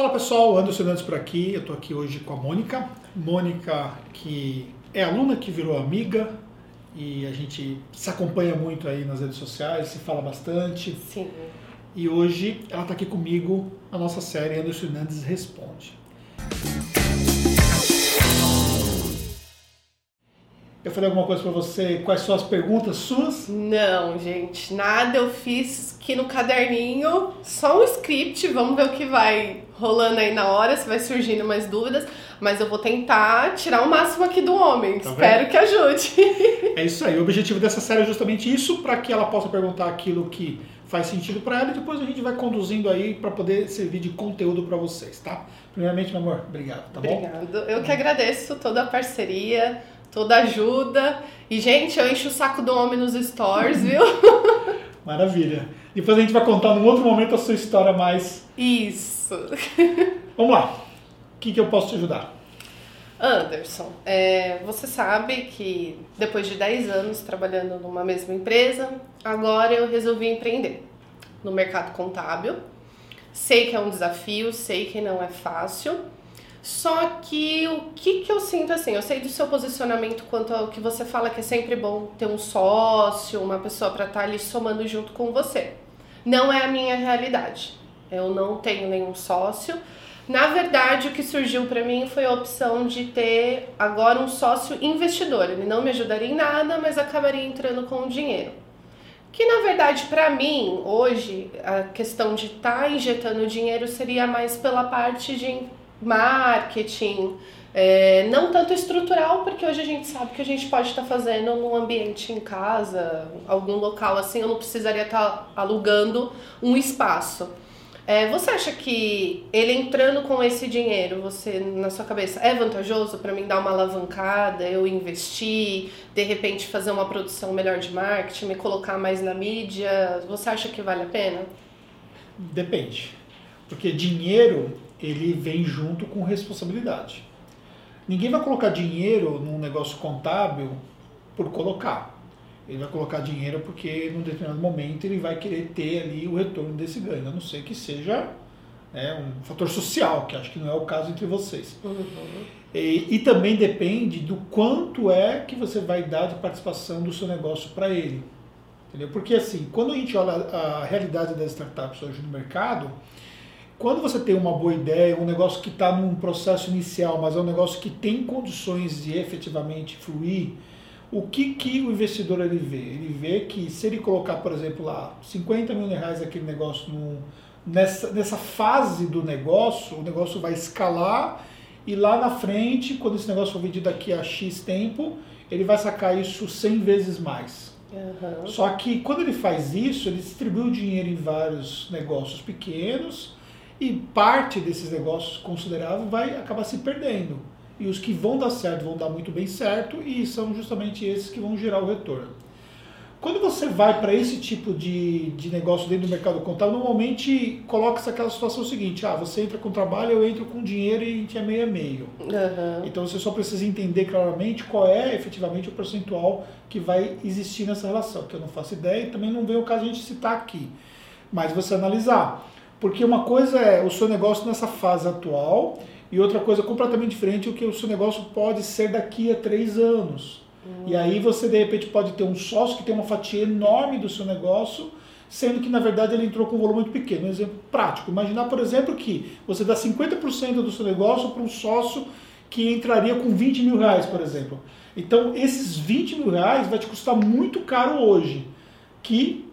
Fala pessoal, Anderson Nantes por aqui. Eu estou aqui hoje com a Mônica. Mônica, que é aluna que virou amiga e a gente se acompanha muito aí nas redes sociais, se fala bastante. Sim. E hoje ela está aqui comigo na nossa série Anderson Nantes Responde. Eu falei alguma coisa para você? Quais são as perguntas suas? Não, gente, nada. Eu fiz aqui no caderninho, só um script. Vamos ver o que vai rolando aí na hora, se vai surgindo mais dúvidas. Mas eu vou tentar tirar o máximo aqui do homem. Tá Espero vendo? que ajude. É isso aí. O objetivo dessa série é justamente isso, para que ela possa perguntar aquilo que faz sentido para ela e depois a gente vai conduzindo aí para poder servir de conteúdo para vocês, tá? Primeiramente, meu amor, obrigado, tá bom? Obrigado. Eu que agradeço toda a parceria toda ajuda. E, gente, eu encho o saco do homem nos stories, viu? Maravilha. Depois a gente vai contar num outro momento a sua história mais. Isso. Vamos lá. O que, que eu posso te ajudar? Anderson, é, você sabe que depois de 10 anos trabalhando numa mesma empresa, agora eu resolvi empreender no mercado contábil. Sei que é um desafio, sei que não é fácil, só que o que, que eu sinto assim, eu sei do seu posicionamento quanto ao que você fala que é sempre bom ter um sócio, uma pessoa para estar tá ali somando junto com você. Não é a minha realidade. Eu não tenho nenhum sócio. Na verdade, o que surgiu para mim foi a opção de ter agora um sócio investidor. Ele não me ajudaria em nada, mas acabaria entrando com o dinheiro. Que na verdade, para mim, hoje, a questão de estar tá injetando dinheiro seria mais pela parte de marketing, é, não tanto estrutural, porque hoje a gente sabe que a gente pode estar tá fazendo num ambiente em casa, algum local assim, eu não precisaria estar tá alugando um espaço. É, você acha que ele entrando com esse dinheiro, você na sua cabeça é vantajoso para mim dar uma alavancada, eu investir, de repente fazer uma produção melhor de marketing, me colocar mais na mídia? Você acha que vale a pena? Depende. Porque dinheiro ele vem junto com responsabilidade. Ninguém vai colocar dinheiro num negócio contábil por colocar. Ele vai colocar dinheiro porque num determinado momento ele vai querer ter ali o retorno desse ganho, a não ser que seja né, um fator social, que acho que não é o caso entre vocês. Uhum. E, e, também depende do quanto é que você vai dar de participação do seu negócio para ele. Entendeu? Porque assim, quando a gente olha a realidade das startups hoje no mercado, quando você tem uma boa ideia, um negócio que está num processo inicial, mas é um negócio que tem condições de efetivamente fluir, o que, que o investidor ele vê? Ele vê que se ele colocar, por exemplo, lá 50 mil reais aquele negócio nessa, nessa fase do negócio, o negócio vai escalar e lá na frente, quando esse negócio for vendido daqui a X tempo, ele vai sacar isso 100 vezes mais. Uhum. Só que quando ele faz isso, ele distribui o dinheiro em vários negócios pequenos e parte desses negócios consideráveis vai acabar se perdendo. E os que vão dar certo vão dar muito bem certo e são justamente esses que vão gerar o retorno. Quando você vai para esse tipo de, de negócio dentro do mercado contábil, normalmente coloca-se aquela situação seguinte: ah, você entra com trabalho, eu entro com dinheiro e a gente é meio a meio. Uhum. Então você só precisa entender claramente qual é efetivamente o percentual que vai existir nessa relação, que eu não faço ideia e também não veio o caso a gente citar aqui. Mas você analisar. Porque uma coisa é o seu negócio nessa fase atual e outra coisa completamente diferente é o que o seu negócio pode ser daqui a três anos. Uhum. E aí você de repente pode ter um sócio que tem uma fatia enorme do seu negócio, sendo que na verdade ele entrou com um volume muito pequeno. Um exemplo prático. Imaginar, por exemplo, que você dá 50% do seu negócio para um sócio que entraria com 20 mil reais, por exemplo. Então esses 20 mil reais vai te custar muito caro hoje, que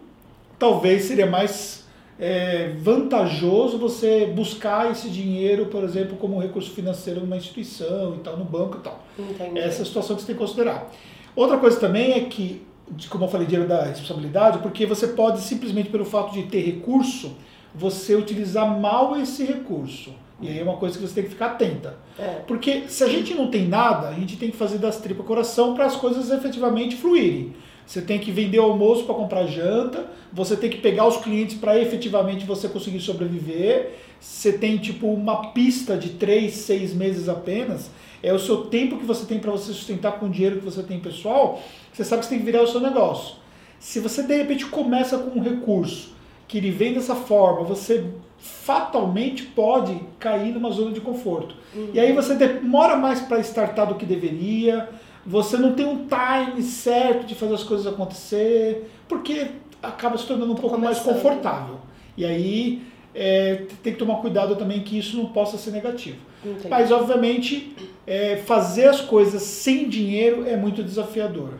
talvez seria mais é vantajoso você buscar esse dinheiro, por exemplo, como recurso financeiro numa instituição e tal, no banco e tal. Entendi. Essa é a situação que você tem que considerar. Outra coisa também é que, como eu falei, dinheiro da responsabilidade, porque você pode simplesmente pelo fato de ter recurso, você utilizar mal esse recurso. E aí é uma coisa que você tem que ficar atenta. É. Porque se a gente não tem nada, a gente tem que fazer das tripas coração para as coisas efetivamente fluírem. Você tem que vender almoço para comprar janta, você tem que pegar os clientes para efetivamente você conseguir sobreviver. Você tem tipo uma pista de três, seis meses apenas. É o seu tempo que você tem para você sustentar com o dinheiro que você tem pessoal. Você sabe que você tem que virar o seu negócio. Se você de repente começa com um recurso que ele vem dessa forma, você fatalmente pode cair numa zona de conforto. Uhum. E aí você demora mais para startar do que deveria, você não tem um time certo de fazer as coisas acontecer, porque acaba se tornando um pouco começando. mais confortável. E aí é, tem que tomar cuidado também que isso não possa ser negativo. Entendi. Mas, obviamente, é, fazer as coisas sem dinheiro é muito desafiador.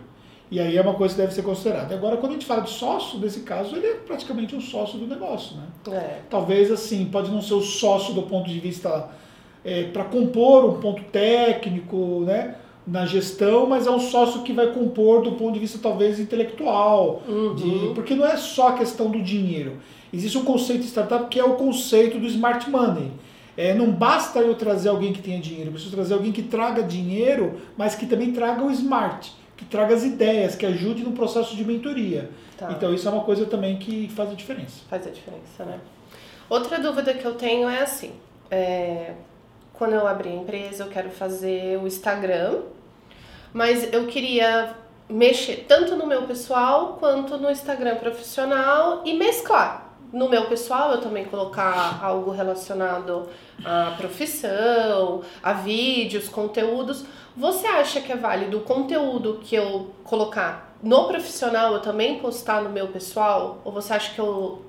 E aí é uma coisa que deve ser considerada. Agora, quando a gente fala de sócio, nesse caso, ele é praticamente um sócio do negócio. Né? É. Talvez, assim, pode não ser o sócio do ponto de vista é, para compor um ponto técnico, né? Na gestão, mas é um sócio que vai compor do ponto de vista talvez intelectual, uhum. de, porque não é só a questão do dinheiro. Existe um conceito de startup que é o conceito do smart money. É, não basta eu trazer alguém que tenha dinheiro, eu preciso trazer alguém que traga dinheiro, mas que também traga o smart, que traga as ideias, que ajude no processo de mentoria. Tá. Então isso é uma coisa também que faz a diferença. Faz a diferença, né? Outra dúvida que eu tenho é assim, é, quando eu abrir a empresa, eu quero fazer o Instagram, mas eu queria mexer tanto no meu pessoal quanto no Instagram profissional e mesclar. No meu pessoal, eu também colocar algo relacionado à profissão, a vídeos, conteúdos. Você acha que é válido o conteúdo que eu colocar no profissional eu também postar no meu pessoal? Ou você acha que eu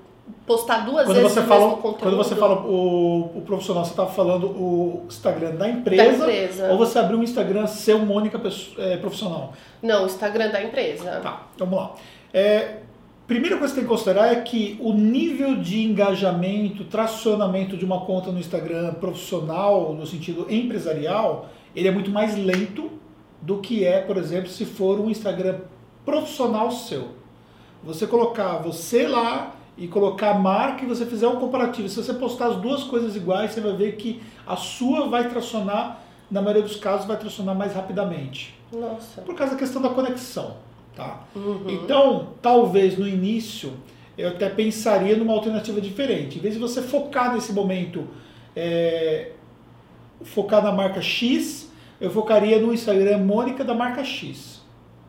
postar duas quando vezes você fala. Quando você fala o, o profissional, você está falando o Instagram da empresa, da empresa, ou você abriu um Instagram seu Mônica é, profissional? Não, o Instagram da empresa. Tá, vamos lá. É, primeira coisa que tem que considerar é que o nível de engajamento, tracionamento de uma conta no Instagram profissional, no sentido empresarial, ele é muito mais lento do que é, por exemplo, se for um Instagram profissional seu. Você colocar você lá e colocar a marca e você fizer um comparativo. Se você postar as duas coisas iguais, você vai ver que a sua vai tracionar, na maioria dos casos, vai tracionar mais rapidamente. Nossa. Por causa da questão da conexão. Tá? Uhum. Então, talvez no início, eu até pensaria numa alternativa diferente. Em vez de você focar nesse momento, é, focar na marca X, eu focaria no Instagram Mônica da marca X.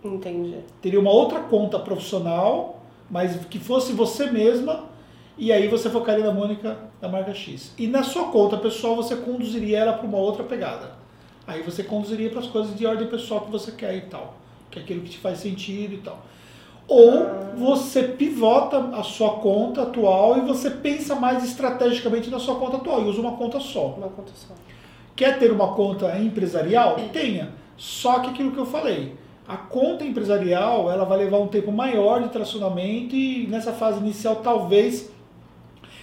Entendi. Teria uma outra conta profissional mas que fosse você mesma, e aí você focaria na Mônica da marca X. E na sua conta pessoal você conduziria ela para uma outra pegada. Aí você conduziria para as coisas de ordem pessoal que você quer e tal, que é aquilo que te faz sentido e tal. Ou você pivota a sua conta atual e você pensa mais estrategicamente na sua conta atual e usa uma conta só. Uma conta só. Quer ter uma conta empresarial? Tenha. Só que aquilo que eu falei, a conta empresarial ela vai levar um tempo maior de tracionamento e nessa fase inicial talvez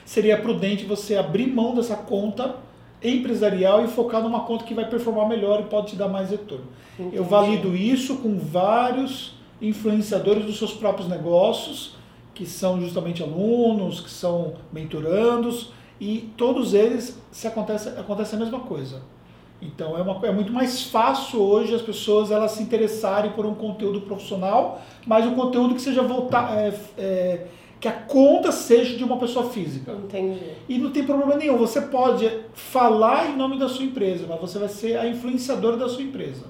seria prudente você abrir mão dessa conta empresarial e focar numa conta que vai performar melhor e pode te dar mais retorno. Entendi. Eu valido isso com vários influenciadores dos seus próprios negócios, que são justamente alunos, que são mentorandos, e todos eles se acontece, acontece a mesma coisa. Então é, uma, é muito mais fácil hoje as pessoas elas se interessarem por um conteúdo profissional, mas um conteúdo que seja voltar, é, é, que a conta seja de uma pessoa física. Entendi. E não tem problema nenhum. Você pode falar em nome da sua empresa, mas você vai ser a influenciadora da sua empresa.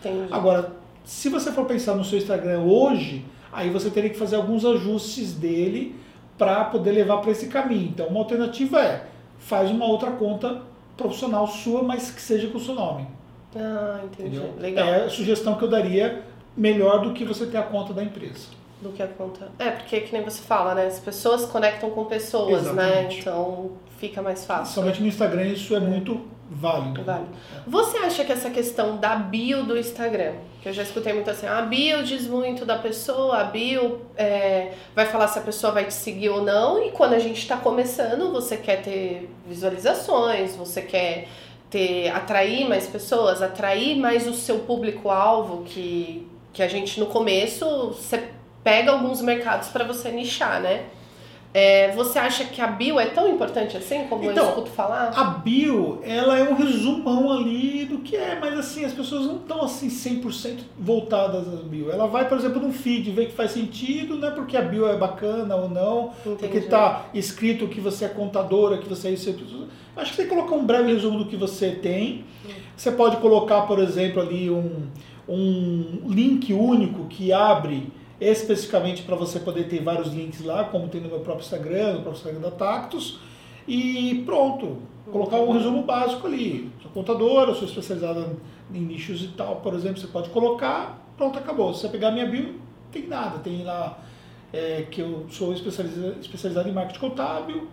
Entendi. Agora, se você for pensar no seu Instagram hoje, aí você teria que fazer alguns ajustes dele para poder levar para esse caminho. Então, uma alternativa é faz uma outra conta profissional sua, mas que seja com o seu nome. Ah, entendi. Entendeu? Legal. É a sugestão que eu daria melhor do que você ter a conta da empresa. Do que a conta. É, porque que nem você fala, né? As pessoas conectam com pessoas, né? Exatamente. né? Então fica mais fácil. Somente no Instagram isso é, é. muito válido. válido. Você acha que essa questão da bio do Instagram, que eu já escutei muito assim, a bio diz muito da pessoa, a bio é, vai falar se a pessoa vai te seguir ou não, e quando a gente está começando, você quer ter visualizações, você quer ter atrair mais pessoas, atrair mais o seu público-alvo, que, que a gente no começo você pega alguns mercados para você nichar, né? É, você acha que a bio é tão importante assim, como então, eu escuto falar? A bio, ela é um resumão ali do que é, mas assim, as pessoas não estão assim 100% voltadas à bio. Ela vai, por exemplo, num feed, ver que faz sentido, não é porque a bio é bacana ou não, Entendi. porque está escrito que você é contadora, que você é isso. Acho que você tem que colocar um breve resumo do que você tem. Você pode colocar, por exemplo, ali um, um link único que abre especificamente para você poder ter vários links lá, como tem no meu próprio Instagram, no próprio Instagram da Tactus. e pronto. Colocar um resumo básico ali. Sou contadora, sou especializada em nichos e tal, por exemplo, você pode colocar, pronto, acabou. Se você pegar minha bio, tem nada. Tem lá é, que eu sou especializado, especializado em marketing contábil,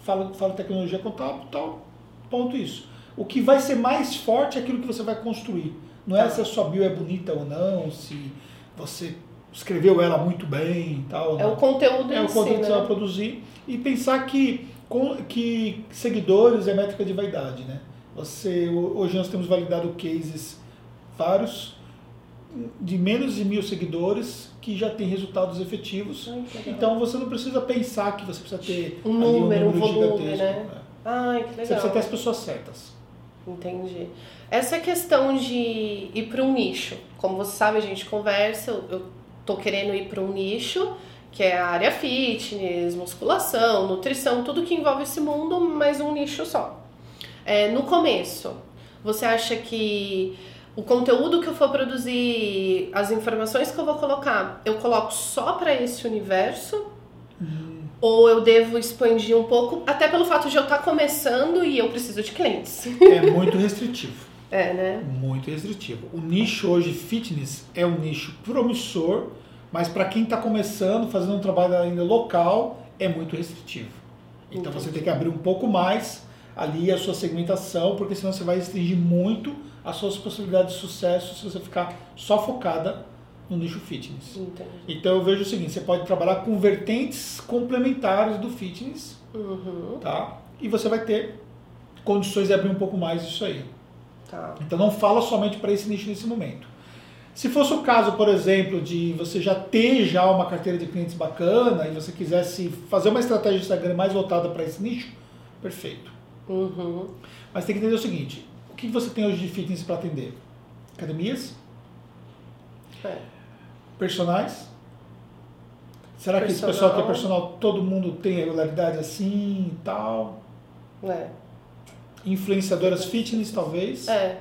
falo, falo tecnologia contábil e tal, ponto isso. O que vai ser mais forte é aquilo que você vai construir. Não é tá. se a sua bio é bonita ou não, se você escreveu ela muito bem e tal. É o conteúdo É o conteúdo si, que você vai produzir. E pensar que, que seguidores é métrica de vaidade, né? Você, hoje nós temos validado cases vários de menos de mil seguidores que já tem resultados efetivos. Ai, então você não precisa pensar que você precisa ter um número, um, número um volume. Né? É. Ai, que legal. Você precisa ter as pessoas certas. Entendi. Essa questão de ir para um nicho, como você sabe, a gente conversa, eu tô querendo ir para um nicho que é a área fitness, musculação, nutrição, tudo que envolve esse mundo, mas um nicho só. É, no começo, você acha que o conteúdo que eu for produzir, as informações que eu vou colocar, eu coloco só para esse universo? Uhum. Ou eu devo expandir um pouco, até pelo fato de eu estar tá começando e eu preciso de clientes? É muito restritivo. É, né? Muito restritivo. O nicho hoje fitness é um nicho promissor, mas para quem está começando, fazendo um trabalho ainda local, é muito restritivo. Então Entendi. você tem que abrir um pouco mais ali a sua segmentação, porque senão você vai restringir muito as suas possibilidades de sucesso se você ficar só focada no nicho fitness. Entendi. Então eu vejo o seguinte, você pode trabalhar com vertentes complementares do fitness, uhum. tá? E você vai ter condições de abrir um pouco mais isso aí. Tá. Então não fala somente para esse nicho nesse momento. Se fosse o caso, por exemplo, de você já ter já uma carteira de clientes bacana e você quisesse fazer uma estratégia de Instagram mais voltada para esse nicho, perfeito. Uhum. Mas tem que entender o seguinte: o que você tem hoje de fitness para atender? Academias? É. Personagens? Será personal. que esse pessoal que é personal, todo mundo tem regularidade assim e tal? É. Influenciadoras fitness, talvez? É.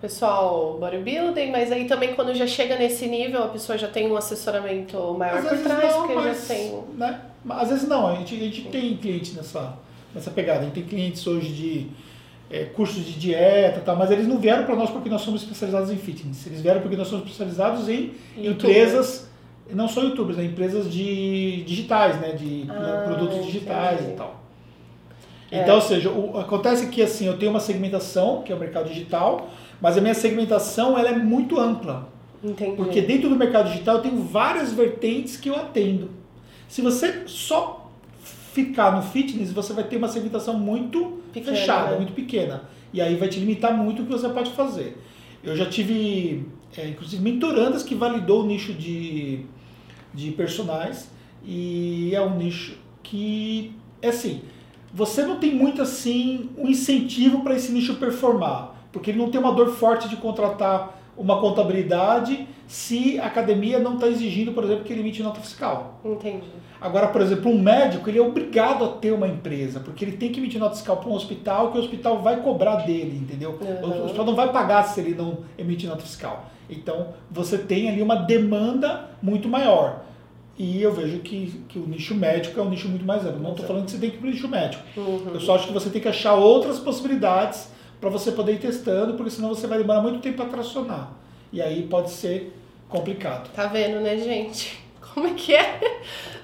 Pessoal bodybuilding, mas aí também quando já chega nesse nível, a pessoa já tem um assessoramento maior por trás, não, porque mas, já tem. Né? Às vezes não, a gente, a gente tem cliente nessa, nessa pegada. A gente tem clientes hoje de é, cursos de dieta, tá, mas eles não vieram para nós porque nós somos especializados em fitness. Eles vieram porque nós somos especializados em YouTube. empresas, não só youtubers, né, empresas de digitais, né, de ah, produtos digitais entendi. e tal. É. Então, ou seja, o, acontece que assim, eu tenho uma segmentação, que é o mercado digital, mas a minha segmentação ela é muito ampla. Entendi. Porque dentro do mercado digital eu tenho várias vertentes que eu atendo. Se você só ficar no fitness, você vai ter uma segmentação muito pequena, fechada, né? muito pequena. E aí vai te limitar muito o que você pode fazer. Eu já tive, é, inclusive, mentorandas que validou o nicho de, de personagens e é um nicho que, é assim, você não tem muito assim um incentivo para esse nicho performar, porque ele não tem uma dor forte de contratar uma contabilidade se a academia não está exigindo, por exemplo, que ele emite nota fiscal. Entendi. Agora, por exemplo, um médico ele é obrigado a ter uma empresa, porque ele tem que emitir nota fiscal para um hospital que o hospital vai cobrar dele, entendeu? Uhum. O hospital não vai pagar se ele não emitir nota fiscal. Então, você tem ali uma demanda muito maior. E eu vejo que, que o nicho médico é um nicho muito mais amplo. Não estou falando que você tem que ir para o nicho médico. Uhum. Eu só acho que você tem que achar outras possibilidades para você poder ir testando, porque senão você vai demorar muito tempo para tracionar. E aí pode ser complicado. Tá vendo, né, gente? Como é que é?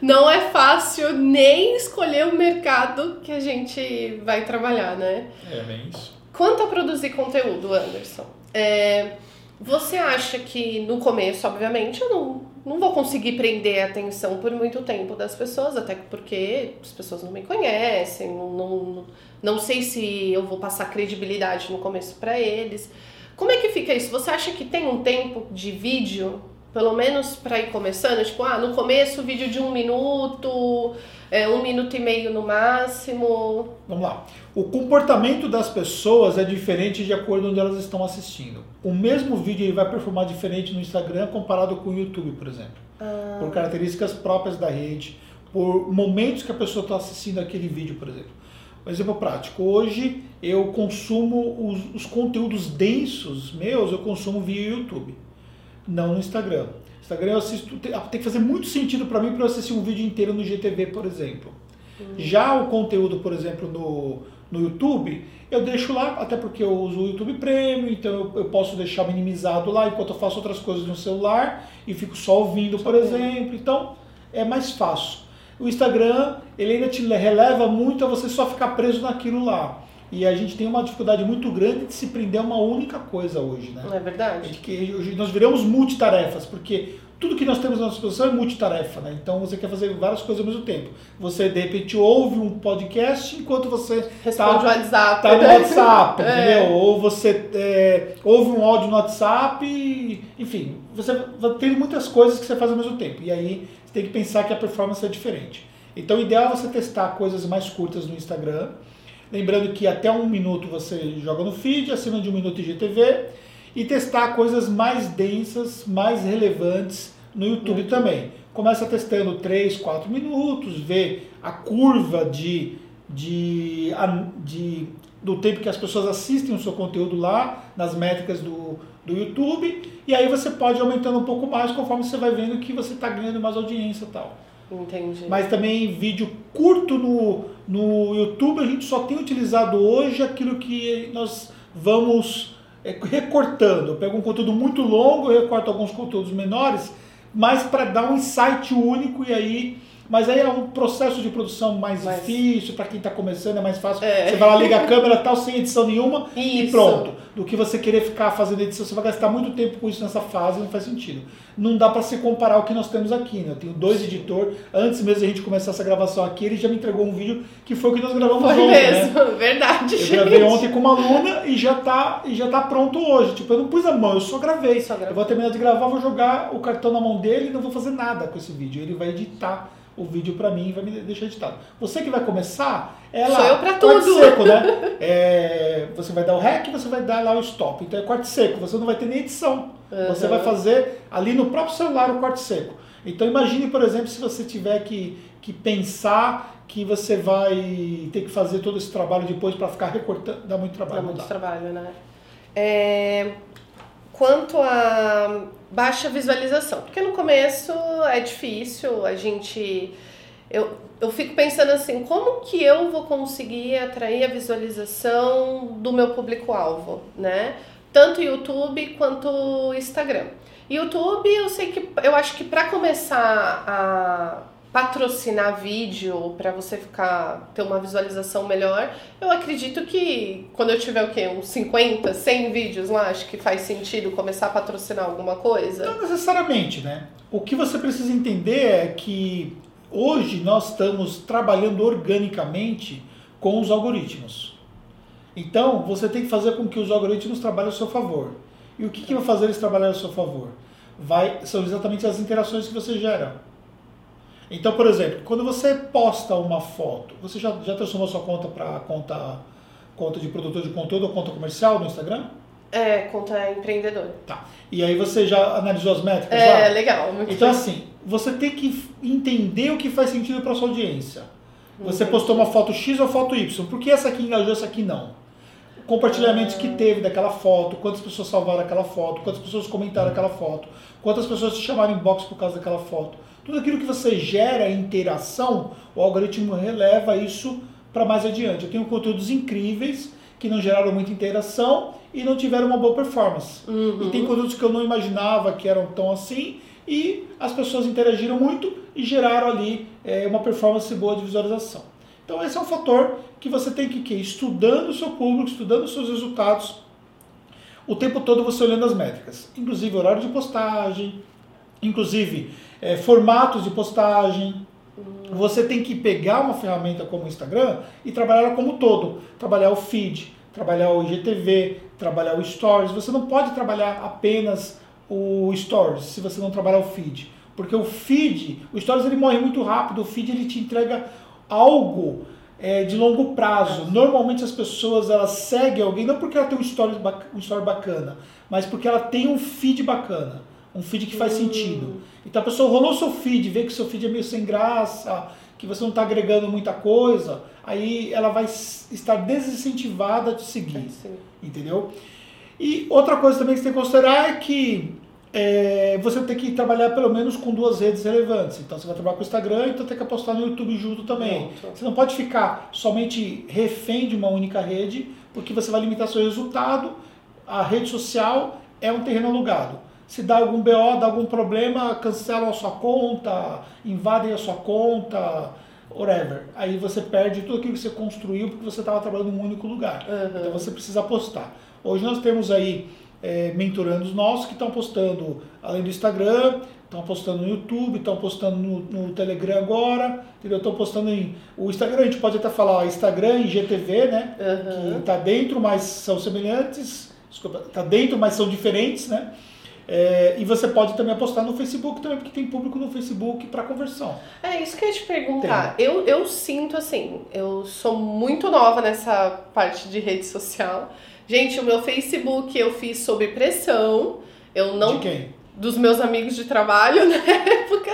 Não é fácil nem escolher o mercado que a gente vai trabalhar, né? É bem isso. Quanto a produzir conteúdo, Anderson, é, você acha que no começo, obviamente, eu não, não vou conseguir prender a atenção por muito tempo das pessoas, até porque as pessoas não me conhecem, não, não, não sei se eu vou passar credibilidade no começo para eles. Como é que fica isso? Você acha que tem um tempo de vídeo, pelo menos para ir começando? Tipo, ah, no começo vídeo de um minuto, é, um minuto e meio no máximo. Vamos lá. O comportamento das pessoas é diferente de acordo onde elas estão assistindo. O mesmo vídeo ele vai performar diferente no Instagram comparado com o YouTube, por exemplo. Ah. Por características próprias da rede, por momentos que a pessoa está assistindo aquele vídeo, por exemplo. Um exemplo prático. Hoje eu consumo os, os, conteúdos densos meus, eu consumo via YouTube, não no Instagram. Instagram eu assisto, tem, tem que fazer muito sentido para mim para eu assistir um vídeo inteiro no GTV, por exemplo. Já o conteúdo, por exemplo, no, no YouTube, eu deixo lá, até porque eu uso o YouTube Premium, então eu, eu posso deixar minimizado lá enquanto eu faço outras coisas no celular e fico só ouvindo, por exemplo. Então é mais fácil. O Instagram, ele ainda te releva muito a você só ficar preso naquilo lá. E a gente tem uma dificuldade muito grande de se prender a uma única coisa hoje, né? Não é verdade? É que hoje nós viramos multitarefas, porque tudo que nós temos à nossa disposição é multitarefa, né? Então você quer fazer várias coisas ao mesmo tempo. Você de repente ouve um podcast enquanto você responde o WhatsApp, tá no né? WhatsApp, É. entendeu? Ou você é, ouve um áudio no WhatsApp, e, enfim, você tendo muitas coisas que você faz ao mesmo tempo. E aí você tem que pensar que a performance é diferente. Então o ideal é você testar coisas mais curtas no Instagram. Lembrando que até um minuto você joga no feed, acima de um minuto IGTV e testar coisas mais densas, mais relevantes no YouTube também. Começa testando 3, 4 minutos, vê a curva de, de, de- do tempo que as pessoas assistem o seu conteúdo lá, nas métricas do, do YouTube, e aí você pode aumentando um pouco mais conforme você vai vendo que você está ganhando mais audiência e tal. Entendi. Mas também vídeo curto no, no YouTube, a gente só tem utilizado hoje aquilo que nós vamos é, recortando. Eu pego um conteúdo muito longo, eu recorto alguns conteúdos menores, mas para dar um insight único e aí. Mas aí é um processo de produção mais Mas- difícil, para quem está começando é mais fácil. É. Você vai lá, liga a câmera tal, sem edição nenhuma e Isso. pronto. Do que você querer ficar fazendo edição, você vai gastar muito tempo com isso nessa fase, não faz sentido. Não dá para se comparar o que nós temos aqui, né? Eu tenho dois editores, antes mesmo de a gente começar essa gravação aqui, ele já me entregou um vídeo que foi o que nós gravamos Foi ontem, né? mesmo, verdade, Eu gente. gravei ontem com uma aluna e já tá, e já tá pronto hoje. Tipo, eu não pus a mão, eu só gravei. Só gravou. Eu vou terminar de gravar, vou jogar o cartão na mão dele e não vou fazer nada com esse vídeo. Ele vai editar o vídeo pra mim e vai me deixar editado. Você que vai começar, é lá. Sou eu pra corte tudo. seco, né? É, você vai dar o rec e você vai dar lá o stop. Então é corte seco, você não vai ter nem edição. Você Uhum. vai fazer ali no próprio celular o corte seco. Então imagine, por exemplo, se você tiver que, que pensar que você vai ter que fazer todo esse trabalho depois para ficar recortando, dá muito trabalho. Dá muito dá. trabalho, né? É, Quanto a baixa visualização, porque no começo é difícil, a gente. Eu, eu fico pensando assim, como que eu vou conseguir atrair a visualização do meu público-alvo, né? Tanto YouTube quanto Instagram. YouTube, eu sei que eu acho que para começar a patrocinar vídeo para você ficar ter uma visualização melhor, eu acredito que quando eu tiver o quê? Uns 50, 100 vídeos lá, acho que faz sentido começar a patrocinar alguma coisa. Não necessariamente, né? O que você precisa entender é que hoje nós estamos trabalhando organicamente com os algoritmos. Então, você tem que fazer com que os algoritmos trabalhem a seu favor. E o que, que vai fazer eles trabalharem a seu favor? Vai, são exatamente as interações que você gera. Então, por exemplo, quando você posta uma foto, você já, já transformou sua conta para conta, conta de produtor de conteúdo ou conta comercial no Instagram? É, conta empreendedor. Tá. E aí você já analisou as métricas lá? É, legal. Muito Então, legal. assim, você tem que entender o que faz sentido para sua audiência. Você Entendi. postou uma foto X ou foto Y. Por que essa aqui engajou, essa aqui não? Compartilhamentos que teve daquela foto, quantas pessoas salvaram aquela foto, quantas pessoas comentaram aquela foto, quantas pessoas te chamaram em box por causa daquela foto. Tudo aquilo que você gera interação, o algoritmo releva isso para mais adiante. Eu tenho conteúdos incríveis que não geraram muita interação e não tiveram uma boa performance. Uhum. E tem conteúdos que eu não imaginava que eram tão assim e as pessoas interagiram muito e geraram ali é, uma performance boa de visualização. Então esse é um fator que você tem que, ir estudando o seu público, estudando os seus resultados, o tempo todo você olhando as métricas, inclusive horário de postagem, inclusive é, formatos de postagem. Você tem que pegar uma ferramenta como o Instagram e trabalhar ela como um todo. Trabalhar o feed, trabalhar o IGTV, trabalhar o Stories. Você não pode trabalhar apenas o Stories se você não trabalhar o feed. Porque o feed, o Stories ele morre muito rápido, o feed ele te entrega algo é, de longo prazo. Normalmente as pessoas elas seguem alguém não porque ela tem um story, um story bacana, mas porque ela tem um feed bacana, um feed que faz Hum. sentido. Então a pessoa rolou seu feed, vê que seu feed é meio sem graça, que você não está agregando muita coisa, aí ela vai estar desincentivada de seguir Sim. entendeu? E outra coisa também que você tem que considerar é que é, você tem que trabalhar pelo menos com duas redes relevantes. Então você vai trabalhar com o Instagram, então tem que apostar no YouTube junto também. Muito. Você não pode ficar somente refém de uma única rede, porque você vai limitar seu resultado. A rede social é um terreno alugado. Se dá algum BO, dá algum problema, cancelam a sua conta, invadem a sua conta, whatever. Aí você perde tudo aquilo que você construiu porque você estava trabalhando em um único lugar. Uhum. Então você precisa apostar. Hoje nós temos aí é, mentorandos nossos que estão postando, além do Instagram, estão postando no YouTube, estão postando no, no Telegram agora, entendeu? Estão postando em. O Instagram, a gente pode até falar Instagram e GTV, né? Uhum. Que está dentro, mas são semelhantes. Desculpa, está dentro, mas são diferentes, né? É, e você pode também apostar no Facebook também, porque tem público no Facebook para conversão. É isso que eu ia te perguntar. Eu, eu sinto assim, eu sou muito nova nessa parte de rede social. Gente, o meu Facebook eu fiz sob pressão. Eu não. De quem? Dos meus amigos de trabalho na época.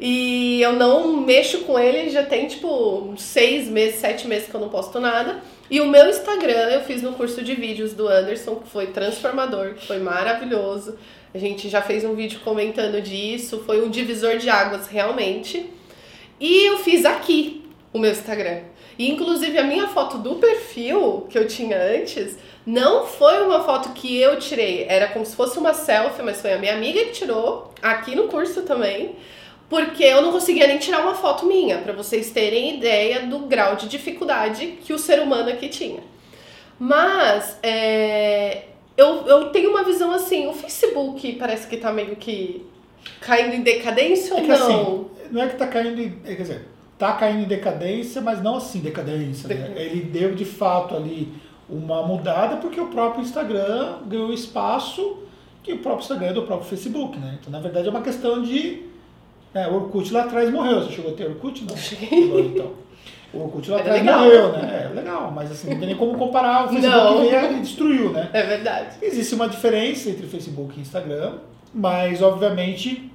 E eu não mexo com ele, já tem tipo seis meses, sete meses que eu não posto nada. E o meu Instagram eu fiz no curso de vídeos do Anderson, que foi transformador, que foi maravilhoso. A gente já fez um vídeo comentando disso, foi um divisor de águas realmente. E eu fiz aqui o meu Instagram. E inclusive a minha foto do perfil que eu tinha antes não foi uma foto que eu tirei, era como se fosse uma selfie, mas foi a minha amiga que tirou, aqui no curso também, porque eu não conseguia nem tirar uma foto minha, para vocês terem ideia do grau de dificuldade que o ser humano aqui tinha. Mas é, eu, eu tenho uma visão assim, o Facebook parece que tá meio que caindo em decadência É ou que não? assim, não é que está caindo em. é, Quer dizer, está caindo em decadência, mas não assim decadência. Né? Decadência. Ele deu de fato ali uma mudada porque o próprio Instagram ganhou espaço que o próprio Instagram é do próprio Facebook, né? Então, na verdade, é uma questão de. Né, o Orkut lá atrás morreu. Você chegou a ter Orkut? Não. Chegou, então. O Orkut lá atrás legal. morreu, né? É legal, mas assim, não tem nem como comparar o Facebook veio e destruiu, né? É verdade. Existe uma diferença entre Facebook e Instagram, mas obviamente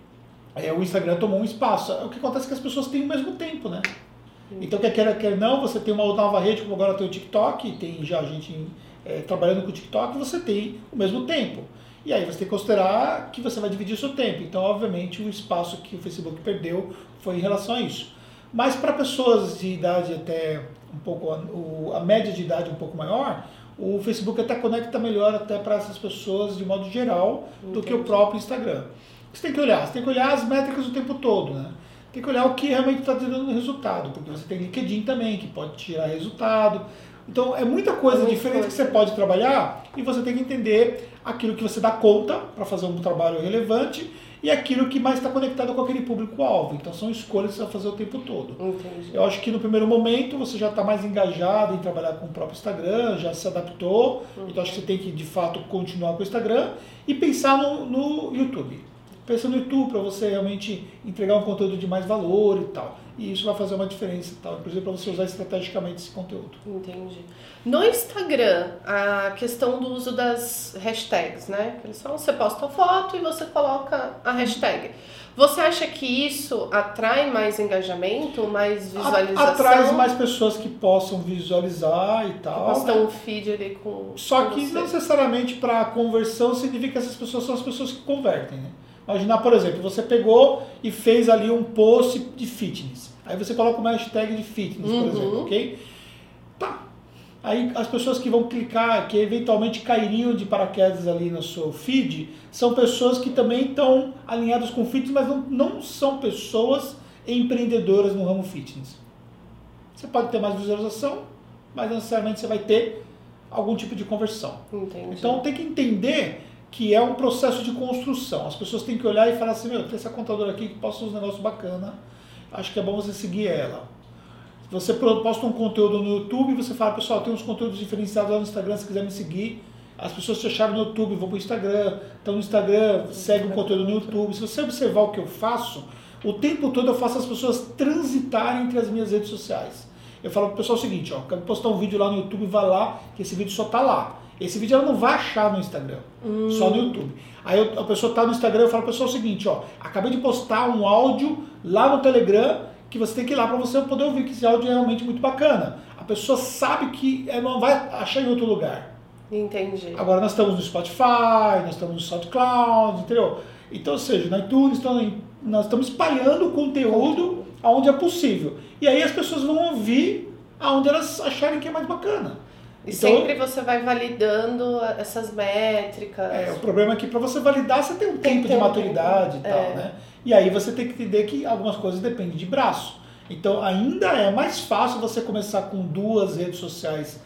é, o Instagram tomou um espaço. O que acontece é que as pessoas têm o mesmo tempo, né? Então, quer queira, quer não, você tem uma nova rede, como agora tem o TikTok, tem já gente é, trabalhando com o TikTok, você tem o mesmo tempo. E aí você tem que considerar que você vai dividir o seu tempo. Então, obviamente, o espaço que o Facebook perdeu foi em relação a isso. Mas para pessoas de idade até um pouco, o- a média de idade um pouco maior, o Facebook até conecta melhor até para essas pessoas de modo geral do que o Entendi. próprio Instagram. Você tem que olhar, você tem que olhar as métricas o tempo todo, né? Tem que olhar o que realmente está dando resultado, porque você tem LinkedIn também, que pode tirar resultado. Então é muita coisa diferente coisa. que você pode trabalhar e você tem que entender aquilo que você dá conta para fazer um trabalho relevante e aquilo que mais está conectado com aquele público-alvo. Então são escolhas que você vai fazer o tempo todo. Entendi. Eu acho que no primeiro momento você já está mais engajado em trabalhar com o próprio Instagram, já se adaptou, então acho que você tem que de fato continuar com o Instagram e pensar no, no YouTube. Pensa no YouTube para você realmente entregar um conteúdo de mais valor e tal. E isso vai fazer uma diferença e tal, inclusive para você usar estrategicamente esse conteúdo. Entendi. No Instagram, a questão do uso das hashtags, né? Você posta a foto e você coloca a hashtag. Você acha que isso atrai mais engajamento, mais visualização? Atrai mais pessoas que possam visualizar e tal. Posta né? um feed ali com. Só que não necessariamente para conversão significa que essas pessoas são as pessoas que convertem. Né? Imaginar, por exemplo, você pegou e fez ali um post de fitness. Aí você coloca uma hashtag de fitness, por Uhum. exemplo, ok? Tá. Aí as pessoas que vão clicar, que eventualmente cairiam de paraquedas ali no seu feed, são pessoas que também estão alinhadas com fitness, mas não, não são pessoas empreendedoras no ramo fitness. Você pode ter mais visualização, mas necessariamente você vai ter algum tipo de conversão. Entendi. Então tem que entender que é um processo de construção. As pessoas têm que olhar e falar assim, meu, tem essa contadora aqui que posta uns negócios bacanas, acho que é bom você seguir ela. Você posta um conteúdo no YouTube você fala, pessoal, tem uns conteúdos diferenciados lá no Instagram, se quiser me seguir. As pessoas te acharam no YouTube, vão para o Instagram. Então no Instagram, segue o conteúdo no YouTube. Se você observar o que eu faço, o tempo todo eu faço as pessoas transitarem entre as minhas redes sociais. Eu falo pro pessoal o seguinte, ó, quero postar um vídeo lá no YouTube, vai lá, que esse vídeo só tá lá. Esse vídeo ela não vai achar no Instagram, só no YouTube. Aí a pessoa tá no Instagram, falo pro pessoal o seguinte, ó, acabei de postar um áudio lá no Telegram que você tem que ir lá para você poder ouvir que esse áudio é realmente muito bacana. A pessoa sabe que ela não vai achar em outro lugar. Entendi. Agora nós estamos no Spotify, nós estamos no SoundCloud, entendeu? Então, ou seja, no iTunes, então, nós estamos espalhando o conteúdo aonde é possível. E aí as pessoas vão ouvir aonde elas acharem que é mais bacana. E então, sempre você vai validando essas métricas. É, o problema é que para você validar você tem um tem tempo de maturidade e tal, é. né? E aí você tem que entender que algumas coisas dependem de braço. Então ainda é mais fácil você começar com duas redes sociais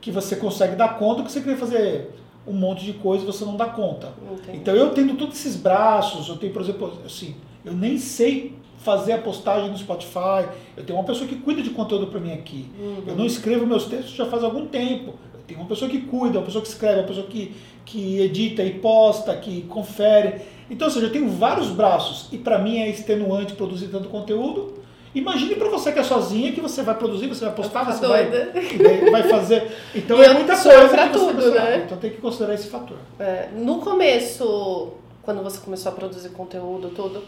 que você consegue dar conta que você querer fazer um monte de coisa e você não dá conta. Entendi. Então eu tendo todos esses braços, eu tenho, por exemplo, assim, eu nem sei fazer a postagem no Spotify. Eu tenho uma pessoa que cuida de conteúdo para mim aqui. Uhum. Eu não escrevo meus textos já faz algum tempo. Eu tenho uma pessoa que cuida, uma pessoa que escreve, uma pessoa que, que edita e posta, que confere. Então, ou seja, eu tenho vários braços e para mim é extenuante produzir tanto conteúdo. Imagine para você que é sozinha, que você vai produzir, você vai postar, você vai, vai, fazer. Então e é muita coisa para tudo, né? Então tem que considerar esse fator. É, no começo, quando você começou a produzir conteúdo, tudo,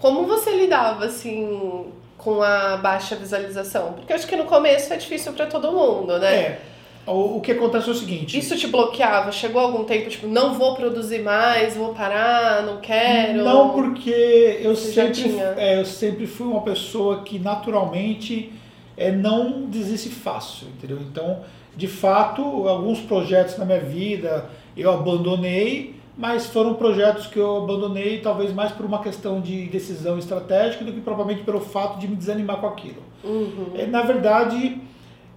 como você lidava, assim, com a baixa visualização? Porque eu acho que no começo é difícil para todo mundo, né? É. O, o que acontece é o seguinte. Isso te bloqueava? Chegou algum tempo, tipo, não vou produzir mais, vou parar, não quero? Não, porque eu, sempre, é, eu sempre fui uma pessoa que naturalmente é, não desiste fácil, entendeu? Então, de fato, alguns projetos na minha vida eu abandonei mas foram projetos que eu abandonei talvez mais por uma questão de decisão estratégica do que propriamente pelo fato de me desanimar com aquilo. Uhum. É, na verdade,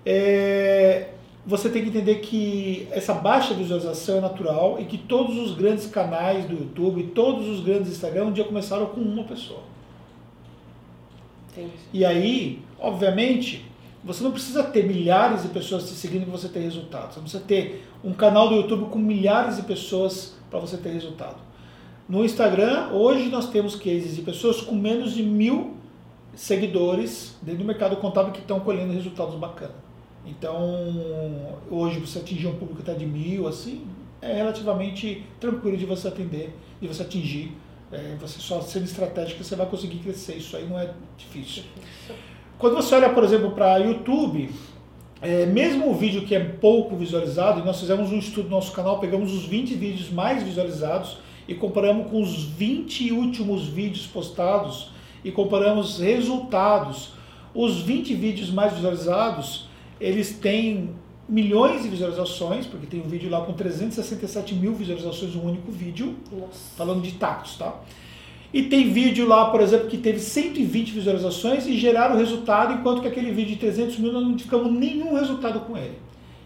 é, você tem que entender que essa baixa visualização é natural e que todos os grandes canais do YouTube, todos os grandes Instagram, um dia começaram com uma pessoa. Entendi. E aí, obviamente, você não precisa ter milhares de pessoas te seguindo para você ter resultados. Você precisa ter um canal do YouTube com milhares de pessoas para você ter resultado. No Instagram, hoje nós temos cases de pessoas com menos de mil seguidores dentro do mercado contábil que estão colhendo resultados bacanas. Então, hoje você atingir um público até de mil, assim, é relativamente tranquilo de você atender, de você atingir. É, você só sendo estratégico você vai conseguir crescer. Isso aí não é difícil. Quando você olha, por exemplo, para YouTube, é, mesmo o vídeo que é pouco visualizado, e nós fizemos um estudo no nosso canal, pegamos os 20 vídeos mais visualizados e comparamos com os 20 últimos vídeos postados e comparamos resultados. Os 20 vídeos mais visualizados, eles têm milhões de visualizações, porque tem um vídeo lá com 367 mil visualizações, um único vídeo, Nossa. falando de tactos, tá? E tem vídeo lá, por exemplo, que teve 120 visualizações e geraram resultado, enquanto que aquele vídeo de 300 mil nós não ficamos nenhum resultado com ele.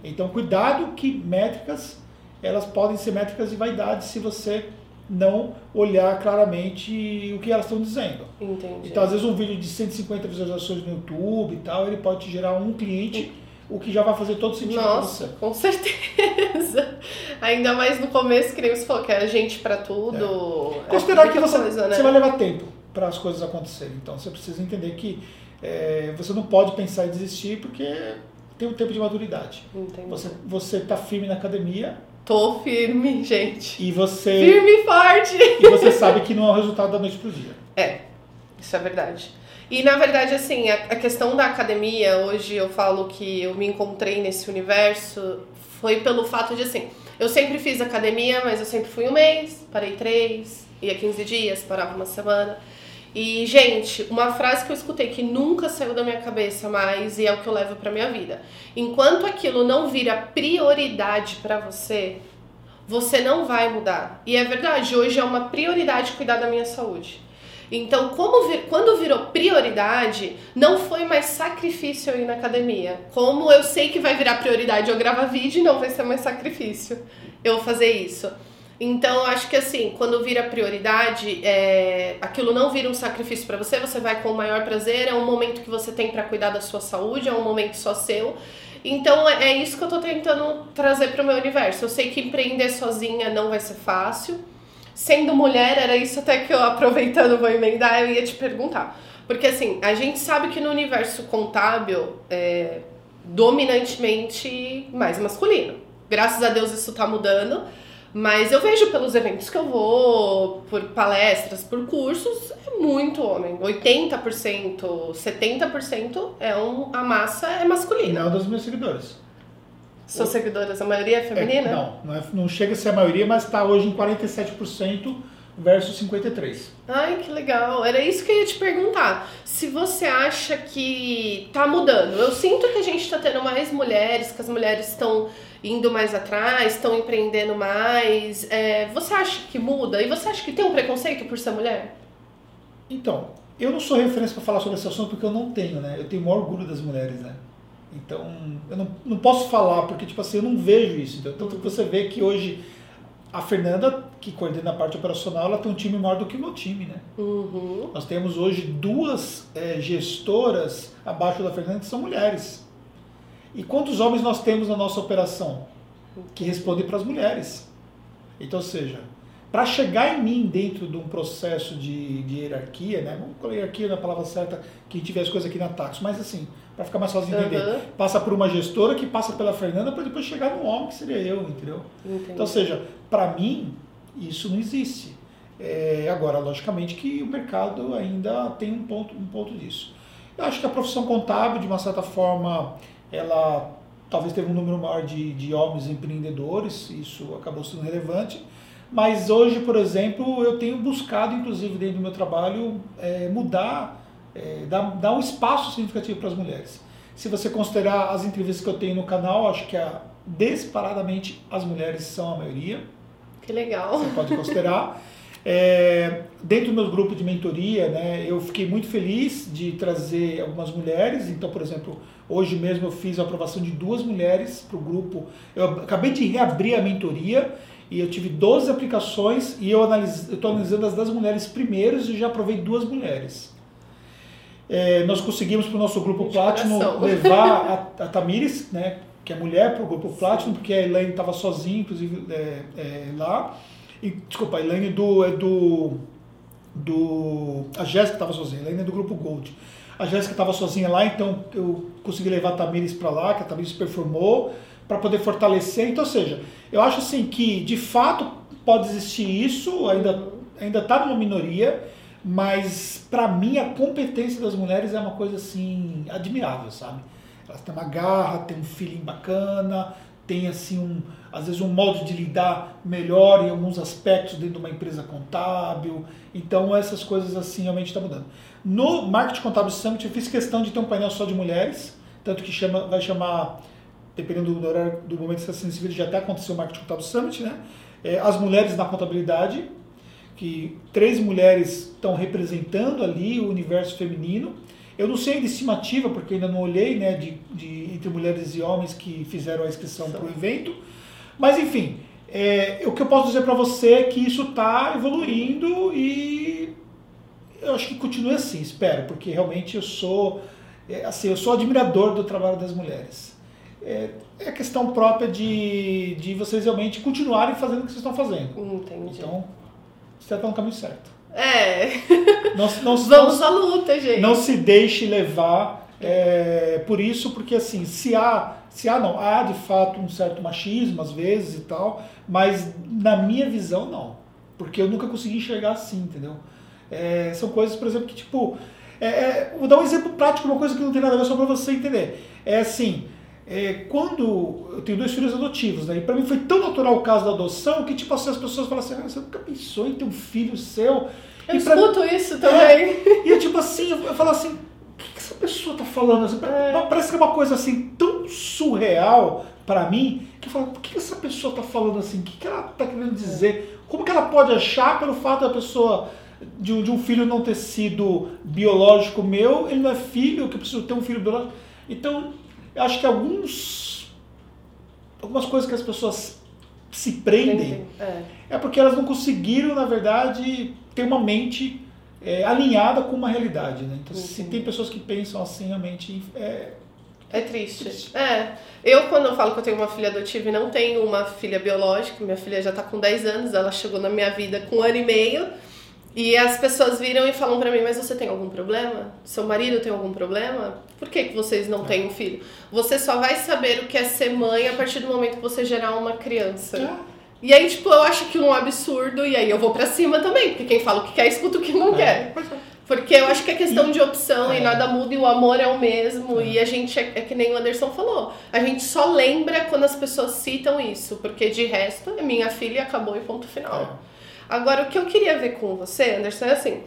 Então, cuidado que métricas, elas podem ser métricas de vaidade se você não olhar claramente o que elas estão dizendo. Entendi. Então, às vezes, um vídeo de 150 visualizações no YouTube e tal, ele pode te gerar um cliente o que já vai fazer todo sentido Nossa, com certeza. Ainda mais no começo, que nem você falou, que é gente para tudo. É. Considerar que você, coisa, né? você vai levar tempo para as coisas acontecerem. Então você precisa entender que é, você não pode pensar em desistir porque tem um tempo de maturidade. Entendi. Você, você tá firme na academia. Tô firme, gente. E você. Firme e forte! E você sabe que não é o resultado da noite pro dia. É, isso é verdade. E na verdade, assim, a, a, questão da academia, hoje eu falo que eu me encontrei nesse universo, foi pelo fato de assim, eu sempre fiz academia, mas eu sempre fui um mês, parei três, ia 15 dias, parava uma semana. E, gente, uma frase que eu escutei que nunca saiu da minha cabeça mais e é o que eu levo pra minha vida. Enquanto aquilo não vira prioridade para você, você não vai mudar. E é verdade, hoje é uma prioridade cuidar da minha saúde. Então, como vir, quando virou prioridade, não foi mais sacrifício eu ir na academia. Como eu sei que vai virar prioridade eu gravar vídeo, não vai ser mais sacrifício eu fazer isso. Então, acho que assim, quando vira prioridade, é, aquilo não vira um sacrifício para você, você vai com o maior prazer, é um momento que você tem para cuidar da sua saúde, é um momento só seu. Então, é, é isso que eu tô tentando trazer para o meu universo. Eu sei que empreender sozinha não vai ser fácil sendo mulher, era isso até que eu, aproveitando, vou emendar, eu ia te perguntar. Porque assim, a gente sabe que no universo contábil é dominantemente mais masculino. Graças a Deus isso tá mudando. Mas eu vejo pelos eventos que eu vou, por palestras, por cursos, é muito homem. 80%, 70% é um, a massa é masculina. Não dos meus seguidores. Suas seguidoras, a maioria é feminina? É, não, não, é, não chega a ser a maioria, mas está hoje em 47% versus 53%. Ai, que legal. Era isso que eu ia te perguntar. Se você acha que tá mudando. Eu sinto que a gente está tendo mais mulheres, que as mulheres estão indo mais atrás, estão empreendendo mais. É, você acha que muda? E você acha que tem um preconceito por ser mulher? Então, eu não sou referência para falar sobre esse assunto porque eu não tenho, né? Eu tenho o maior orgulho das mulheres, né? Então, eu não, não posso falar porque, tipo assim, eu não vejo isso. Então, tanto que você vê que hoje a Fernanda, que coordena a parte operacional, ela tem um time maior do que o meu time, né? Uhum. Nós temos hoje duas é, gestoras abaixo da Fernanda que são mulheres. E quantos homens nós temos na nossa operação que respondem para as mulheres? Então, ou seja, para chegar em mim dentro de um processo de, de hierarquia, né? Vamos colocar hierarquia na palavra certa, que tiver as coisas aqui na Taxo, mas assim, para ficar mais fácil de entender, Uhum. passa por uma gestora que passa pela Fernanda para depois chegar no homem, que seria eu, entendeu? Entendi. Então, ou seja, para mim, isso não existe. É, agora, logicamente que o mercado ainda tem um ponto, um ponto disso. Eu acho que a profissão contábil, de uma certa forma, ela talvez teve um número maior de, de homens empreendedores, isso acabou sendo relevante. Mas hoje, por exemplo, eu tenho buscado, inclusive dentro do meu trabalho, é, mudar, é, dar, dar um espaço significativo para as mulheres. Se você considerar as entrevistas que eu tenho no canal, acho que a, disparadamente as mulheres são a maioria Que legal. você pode considerar. É, dentro do meu grupo de mentoria, né, eu fiquei muito feliz de trazer algumas mulheres. Então, por exemplo, hoje mesmo eu fiz a aprovação de duas mulheres para o grupo. Eu acabei de reabrir a mentoria e eu tive 12 aplicações e eu estou analisando as das mulheres primeiros e já aprovei duas mulheres. É, nós conseguimos para o nosso grupo Platinum levar a, a Tamires, né, que é mulher, para o grupo Platinum, porque a Elaine estava sozinha, inclusive, é, é, lá. E, desculpa, a Elaine do, é do, do. A Jéssica estava sozinha, a Elaine é do grupo Gold. A Jéssica estava sozinha lá, então eu consegui levar a Tamires para lá, que a Tamires performou, para poder fortalecer. Então, ou seja, eu acho assim que, de fato, pode existir isso, ainda ainda está numa minoria, mas para mim a competência das mulheres é uma coisa assim admirável, sabe? Elas têm uma garra, têm um feeling bacana, tem assim um, às vezes um modo de lidar melhor em alguns aspectos dentro de uma empresa contábil. Então essas coisas assim realmente estão mudando. No Marketing Contábil Summit eu fiz questão de ter um painel só de mulheres, tanto que chama, vai chamar, dependendo do horário, do momento que está sendo vídeo, já até aconteceu o Marketing Contábil Summit, né? É, as mulheres na contabilidade, que três mulheres estão representando ali o universo feminino. Eu não sei ainda estimativa, porque ainda não olhei, né, de, de entre mulheres e homens que fizeram a inscrição para o evento. Mas enfim, é, o que eu posso dizer para você é que isso está evoluindo e eu acho que continue assim, espero, porque realmente eu sou, é, assim, eu sou admirador do trabalho das mulheres. É, é questão própria de, de vocês realmente continuarem fazendo o que vocês estão fazendo. Entendi. Então, você está no caminho certo. É. Não, não, Vamos não, à luta, gente. não se deixe levar é, por isso, porque assim, se há, se há não, há de fato um certo machismo às vezes e tal, mas na minha visão não, porque eu nunca consegui enxergar assim, entendeu? É, são coisas, por exemplo, que tipo, é, é, vou dar um exemplo prático, uma coisa que não tem nada a ver só para você entender. É assim, é, quando eu tenho dois filhos adotivos, né? E para mim foi tão natural o caso da adoção que tipo assim, as pessoas falam assim, ah, você nunca pensou em ter um filho seu? Eu E escuto isso também. e eu, tipo assim, eu, eu falo assim, o que, que essa pessoa tá falando? Assim, É. Parece que é uma coisa assim tão surreal pra mim, que eu falo, por que que essa pessoa tá falando assim? O que, que ela tá querendo dizer? Como que ela pode achar pelo fato da pessoa. De, de um filho não ter sido biológico meu, ele não é filho, que eu preciso ter um filho biológico. Então, eu acho que alguns. Algumas coisas que as pessoas se prendem É. é porque elas não conseguiram, na verdade, ter uma mente é, alinhada com uma realidade. Né? Então, se Entendi. tem pessoas que pensam assim, realmente. É, É triste. É. Eu, quando eu falo que eu tenho uma filha adotiva e não tenho uma filha biológica, minha filha já tá com 10 anos, ela chegou na minha vida com um ano e meio. E as pessoas viram e falam pra mim, mas você tem algum problema? Seu marido tem algum problema? Por que, que vocês não têm um filho? Você só vai saber o que é ser mãe a partir do momento que você gerar uma criança. é, E aí, tipo, eu acho aquilo um absurdo e aí eu vou pra cima também, porque quem fala o que quer escuta o que não quer. pois é. Porque eu acho que é questão de opção É. e nada muda e o amor é o mesmo. É. E a gente, é, é que nem o Anderson falou, a gente só lembra quando as pessoas citam isso, porque de resto é minha filha e acabou e ponto final. Agora, o que eu queria ver com você, Anderson, é assim,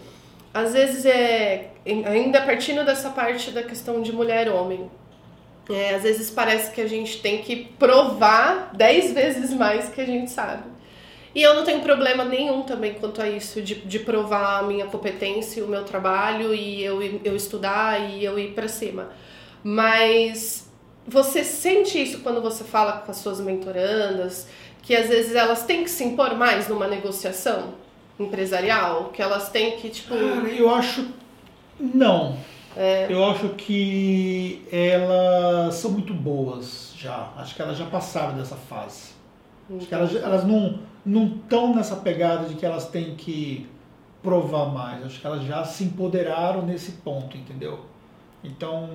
às vezes é, ainda partindo dessa parte da questão de mulher e homem, é, às vezes parece que a gente tem que provar dez vezes mais que a gente sabe. E eu não tenho problema nenhum também quanto a isso, de, de provar a minha competência, o meu trabalho, e eu, eu estudar e eu ir pra cima. Mas você sente isso quando você fala com as suas mentorandas, que às vezes elas têm que se impor mais numa negociação empresarial? Que elas têm que, tipo. Cara, eu acho. Não. É. Eu acho que elas são muito boas já. Acho que elas já passaram dessa fase. Acho que elas, elas não não estão nessa pegada de que elas têm que provar mais. Acho que elas já se empoderaram nesse ponto, entendeu? Então,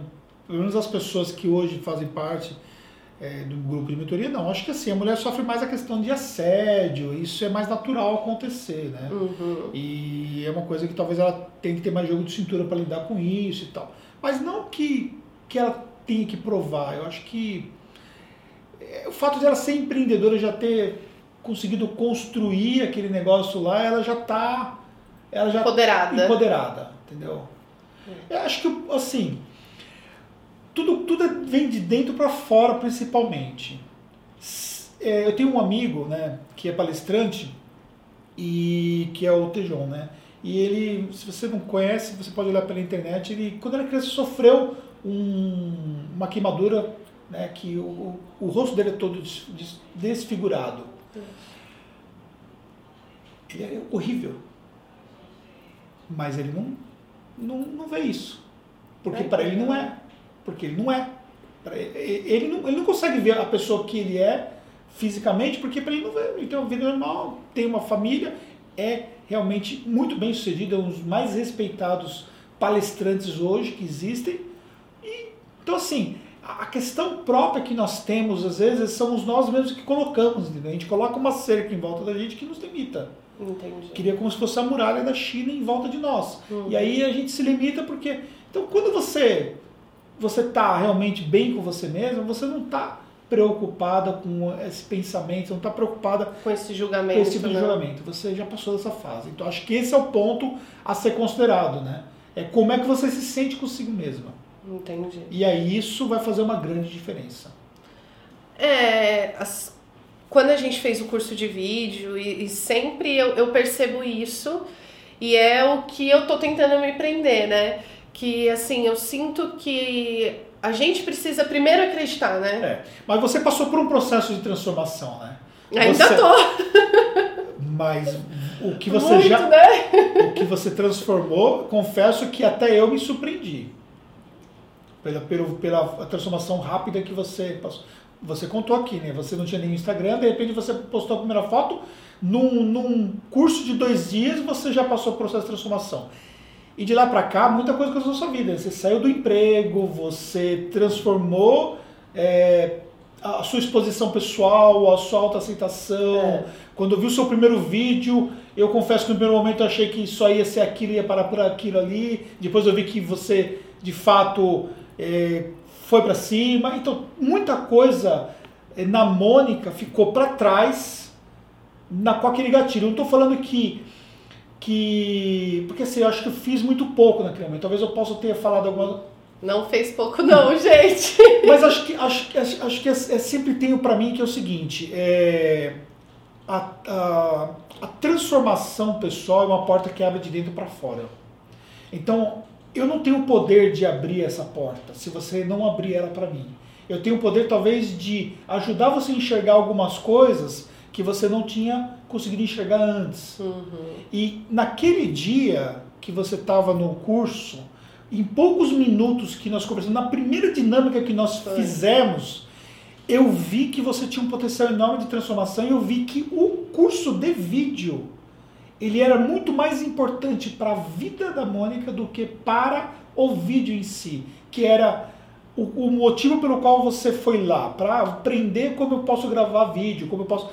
pelo menos as pessoas que hoje fazem parte é, do grupo de mentoria, não. Acho que assim, a mulher sofre mais a questão de assédio. Isso é mais natural acontecer, né? Uhum. E é uma coisa que talvez ela tenha que ter mais jogo de cintura para lidar com isso e tal. Mas não que, que ela tenha que provar. Eu acho que é, o fato de ela ser empreendedora, já ter conseguido construir aquele negócio lá, ela já está ela já Empoderada. empoderada, entendeu? Eu acho que assim, tudo tudo vem de dentro para fora principalmente. É, eu tenho um amigo, né, que é palestrante e que é o Tejon, né? E ele, se você não conhece, você pode olhar pela internet. Ele, quando era criança, sofreu um- uma queimadura, né? Que o, o rosto dele é todo des- des- desfigurado. Ele é horrível, mas ele não, não, não vê isso, porque É. para ele não é, porque ele não é. Ele, não, ele não consegue ver a pessoa que ele é fisicamente, porque para ele não vê. Ele tem uma vida normal, tem uma família, é realmente muito bem sucedido, é um dos mais respeitados palestrantes hoje que existem. E, então, assim, a questão própria que nós temos, às vezes, somos nós mesmos que colocamos. Entendeu? A gente coloca uma cerca em volta da gente que nos limita. Entendi. Queria como se fosse a muralha da China em volta de nós. Uhum. E aí a gente se limita porque. Então, quando você você está realmente bem com você mesmo, você não está preocupada com esse pensamento, você não está preocupada Com esse com julgamento. esse tipo de né? julgamento. Você já passou dessa fase. Então, acho que esse é o ponto a ser considerado, né? É como é que você se sente consigo mesma. Entendi. E aí isso vai fazer uma grande diferença. É, as- quando a gente fez o curso de vídeo, e, e sempre eu, eu percebo isso, e é o que eu tô tentando me prender, né? Que assim, eu sinto que a gente precisa primeiro acreditar, né? É. Mas você passou por um processo de transformação, né? Ainda Você- tô. Mas o que você Muito, já. né? o que você transformou, confesso que até eu me surpreendi. Pela, pelo- pela transformação rápida que você passou. Você contou aqui, né? Você não tinha nenhum Instagram, de repente você postou a primeira foto, num, num curso de dois dias você já passou o processo de transformação. E de lá pra cá, muita coisa aconteceu na sua vida. Você saiu do emprego, você transformou é, a sua exposição pessoal, a sua autoaceitação. É. Quando eu vi o seu primeiro vídeo, eu confesso que no primeiro momento eu achei que só ia ser aquilo, ia parar por aquilo ali. Depois eu vi que você, de fato, é, foi pra cima. Então, muita coisa é, na Mônica ficou pra trás na, com aquele gatilho. Eu não tô falando que que. Porque assim, eu acho que eu fiz muito pouco naquele momento. Talvez eu possa ter falado alguma. Não fez pouco, não, gente. Mas acho que, acho, que- acho, acho que é, é sempre tenho para mim que é o seguinte: é, a, a, a transformação pessoal é uma porta que abre de dentro para fora. Então, eu não tenho o poder de abrir essa porta se você não abrir ela para mim. Eu tenho o poder, talvez, de ajudar você a enxergar algumas coisas que você não tinha conseguido enxergar antes. Uhum. E naquele dia que você estava no curso, em poucos minutos que nós conversamos, na primeira dinâmica que nós Foi. fizemos, eu vi que você tinha um potencial enorme de transformação e eu vi que o curso de vídeo ele era muito mais importante para a vida da Mônica do que para o vídeo em si, que era o, o motivo pelo qual você foi lá, para aprender como eu posso gravar vídeo, como eu posso.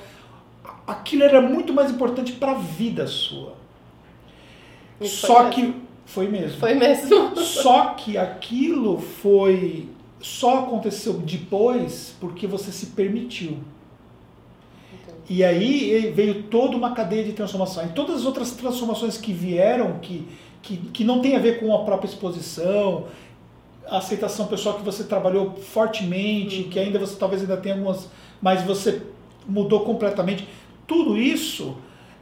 Aquilo era muito mais importante para a vida sua. Só foi que Foi mesmo. Foi mesmo. Só que aquilo foi. Só aconteceu depois porque você se permitiu. E aí veio toda uma cadeia de transformação. E todas as outras transformações que vieram, que, que, que não tem a ver com a própria exposição, a aceitação pessoal que você trabalhou fortemente, que ainda você talvez ainda tenha algumas, mas você mudou completamente. Tudo isso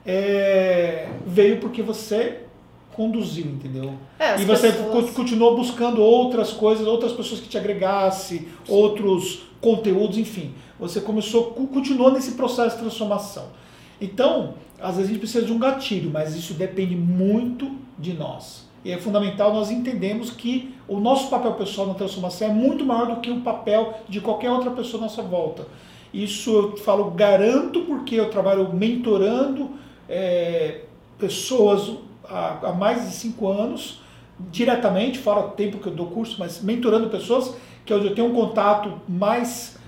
é, veio porque você conduziu, entendeu? É, e você pessoas- co- continuou buscando outras coisas, outras pessoas que te agregasse, outros conteúdos, enfim. Você começou, continuou nesse processo de transformação. Então, às vezes a gente precisa de um gatilho, mas isso depende muito de nós. E é fundamental nós entendemos que o nosso papel pessoal na transformação é muito maior do que o papel de qualquer outra pessoa à nossa volta. Isso eu falo, garanto, porque eu trabalho mentorando é, pessoas há, há mais de cinco anos, diretamente, fora o tempo que eu dou curso, mas mentorando pessoas, que é onde eu tenho um contato mais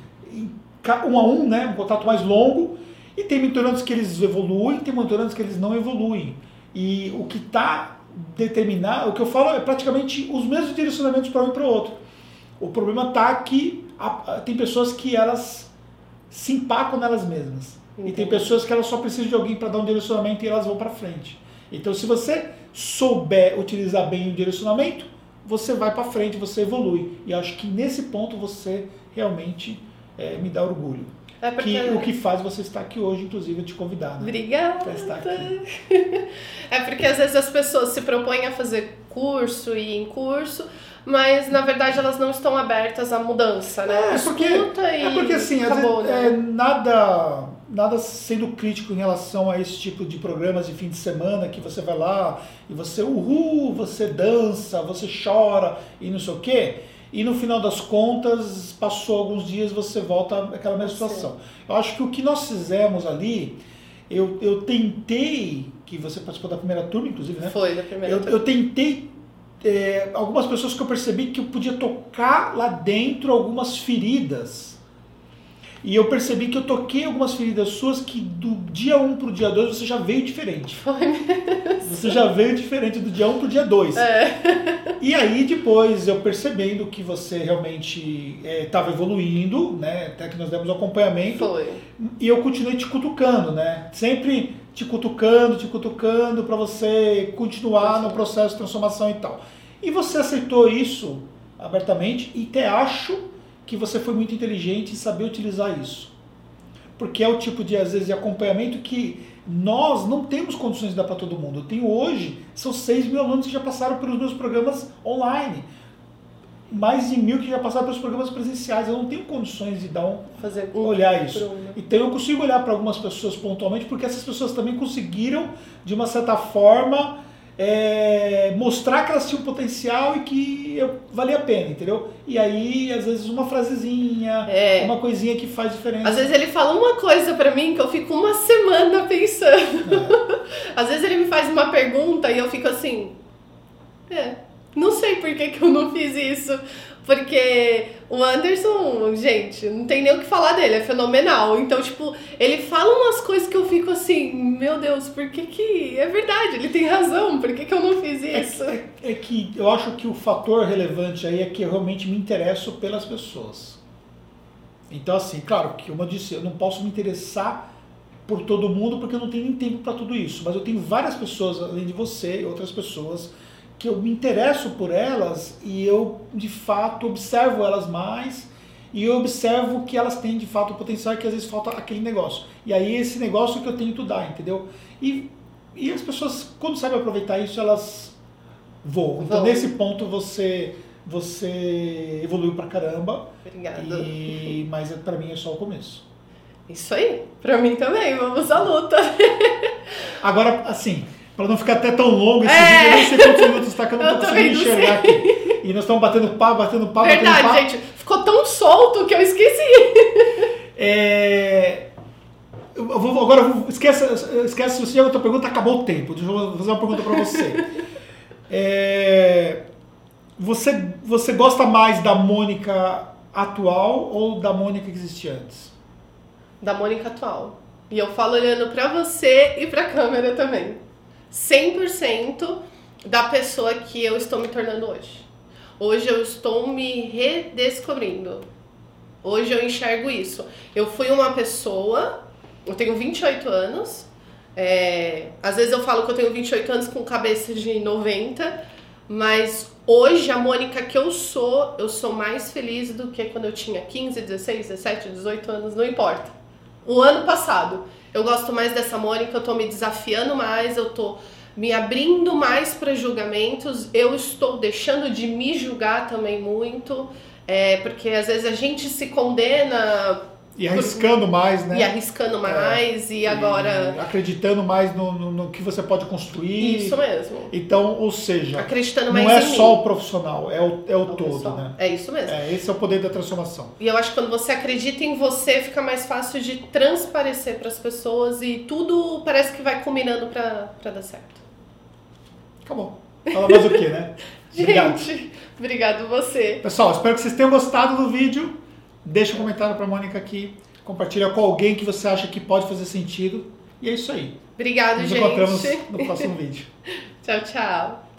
um a um, né, um contato mais longo, e tem mentorandos que eles evoluem, tem mentorandos que eles não evoluem. E o que está determinado, o que eu falo é praticamente os mesmos direcionamentos para um e para o outro. O problema está que tem pessoas que elas se empacam nelas mesmas. E tem Entendi. pessoas que elas só precisam de alguém para dar um direcionamento e elas vão para frente. Então, se você souber utilizar bem o direcionamento, você vai para frente, você evolui. E acho que nesse ponto você realmente eh, me dá orgulho. É porque... Que, o que faz você estar aqui hoje, inclusive, eu te convidar. Né? Obrigada. Estar aqui. É porque às vezes as pessoas se propõem a fazer curso e em curso, mas na verdade elas não estão abertas à mudança, né? É porque, é porque assim, às acabou, vezes, né? é, nada, nada sendo crítico em relação a esse tipo de programas de fim de semana que você vai lá e você, uhul, você dança, você chora e não sei o quê. E no final das contas, passou alguns dias você volta àquela mesma situação. Eu acho que o que nós fizemos ali, eu, eu tentei, que você participou da primeira turma, inclusive, né? Foi da primeira Eu, turma. eu tentei é, algumas pessoas que eu percebi que eu podia tocar lá dentro algumas feridas. E eu percebi que eu toquei algumas feridas suas que do dia 1 pro dia 2 você já veio diferente. Foi mesmo. Você já veio diferente do dia 1 pro dia 2. É. E aí depois eu percebendo que você realmente estava evoluindo, né? Até que nós demos um acompanhamento. Foi. E eu continuei te cutucando, né? Sempre te cutucando, te cutucando para você continuar no processo de transformação e tal. E você aceitou isso abertamente e até acho que você foi muito inteligente em saber utilizar isso. Porque é o tipo de, às vezes, de acompanhamento que nós não temos condições de dar para todo mundo. Eu tenho hoje, são 6 mil alunos que já passaram pelos meus programas online. Mais de mil que já passaram pelos programas presenciais. Eu não tenho condições de dar um, Fazer olhar isso. Então eu consigo olhar para algumas pessoas pontualmente, porque essas pessoas também conseguiram, de uma certa forma, é, mostrar que elas tinham potencial e que eu, valia a pena, entendeu? E aí, às vezes, uma frasezinha, É. uma coisinha que faz diferença. Às vezes ele fala uma coisa pra mim que eu fico uma semana pensando. Às vezes ele me faz uma pergunta e eu fico assim, é, não sei por que, que eu não fiz isso. Porque o Anderson, gente, não tem nem o que falar dele, é fenomenal. Então, tipo, ele fala umas coisas que eu fico assim, meu Deus, por que que... É verdade, ele tem razão, por que que eu não fiz É, isso? é- é que eu acho que o fator relevante aí é que eu realmente me interesso pelas pessoas. Então, assim, claro que, como eu disse, eu não posso me interessar por todo mundo porque eu não tenho nem tempo para tudo isso. Mas eu tenho várias pessoas, além de você e outras pessoas, que eu me interesso por elas e eu, de fato, observo elas mais e eu observo que elas têm, de fato, o potencial e que às vezes falta aquele negócio. E aí, esse negócio que eu tento dar, entendeu? E, e as pessoas, quando sabem aproveitar isso, elas voam. Então, Vão. nesse ponto, você, você evoluiu pra caramba. Obrigada. E, mas para mim é só o começo. Isso aí, pra mim também, vamos à luta. Agora, assim, para não ficar até tão longo esse É. vídeo, eu nem sei quantos minutos tá que eu não Eu tô conseguindo enxergar aqui. E nós estamos batendo papo, batendo papo, batendo Verdade, papo. gente, ficou tão solto que eu esqueci. É, eu vou- agora, eu vou- esquece, esquece se você já outra pergunta, acabou o tempo. Deixa eu fazer uma pergunta para você. É, você. Você gosta mais da Mônica atual ou da Mônica que existia antes? Da Mônica atual. E eu falo olhando pra você e pra câmera também. 100% da pessoa que eu estou me tornando hoje. Hoje eu estou me redescobrindo. Hoje eu enxergo isso. Eu fui uma pessoa, eu tenho 28 anos. É, às vezes eu falo que eu tenho 28 anos com cabeça de 90, mas hoje a Mônica que eu sou, eu sou mais feliz do que quando eu tinha 15, 16, 17, 18 anos, não importa. O ano passado, eu gosto mais dessa Mônica, eu tô me desafiando mais, eu tô me abrindo mais para julgamentos, eu estou deixando de me julgar também muito, é, porque às vezes a gente se condena e arriscando mais, né? E arriscando mais, é, e agora. E acreditando mais no, no, no, que você pode construir. Isso mesmo. Então, ou seja, acreditando mais não é só mim. o profissional, é o, é o todo, pessoal. né? É isso mesmo. É, esse é o poder da transformação. E eu acho que quando você acredita em você, fica mais fácil de transparecer para as pessoas e tudo parece que vai combinando para dar certo. Acabou. Fala mais o quê, né? Obrigado. Gente, obrigado você. Pessoal, espero que vocês tenham gostado do vídeo. Deixa um comentário para a Mônica aqui. Compartilha com alguém que você acha que pode fazer sentido. E é isso aí. Obrigado, Nos gente. Nos encontramos no próximo vídeo. tchau, tchau.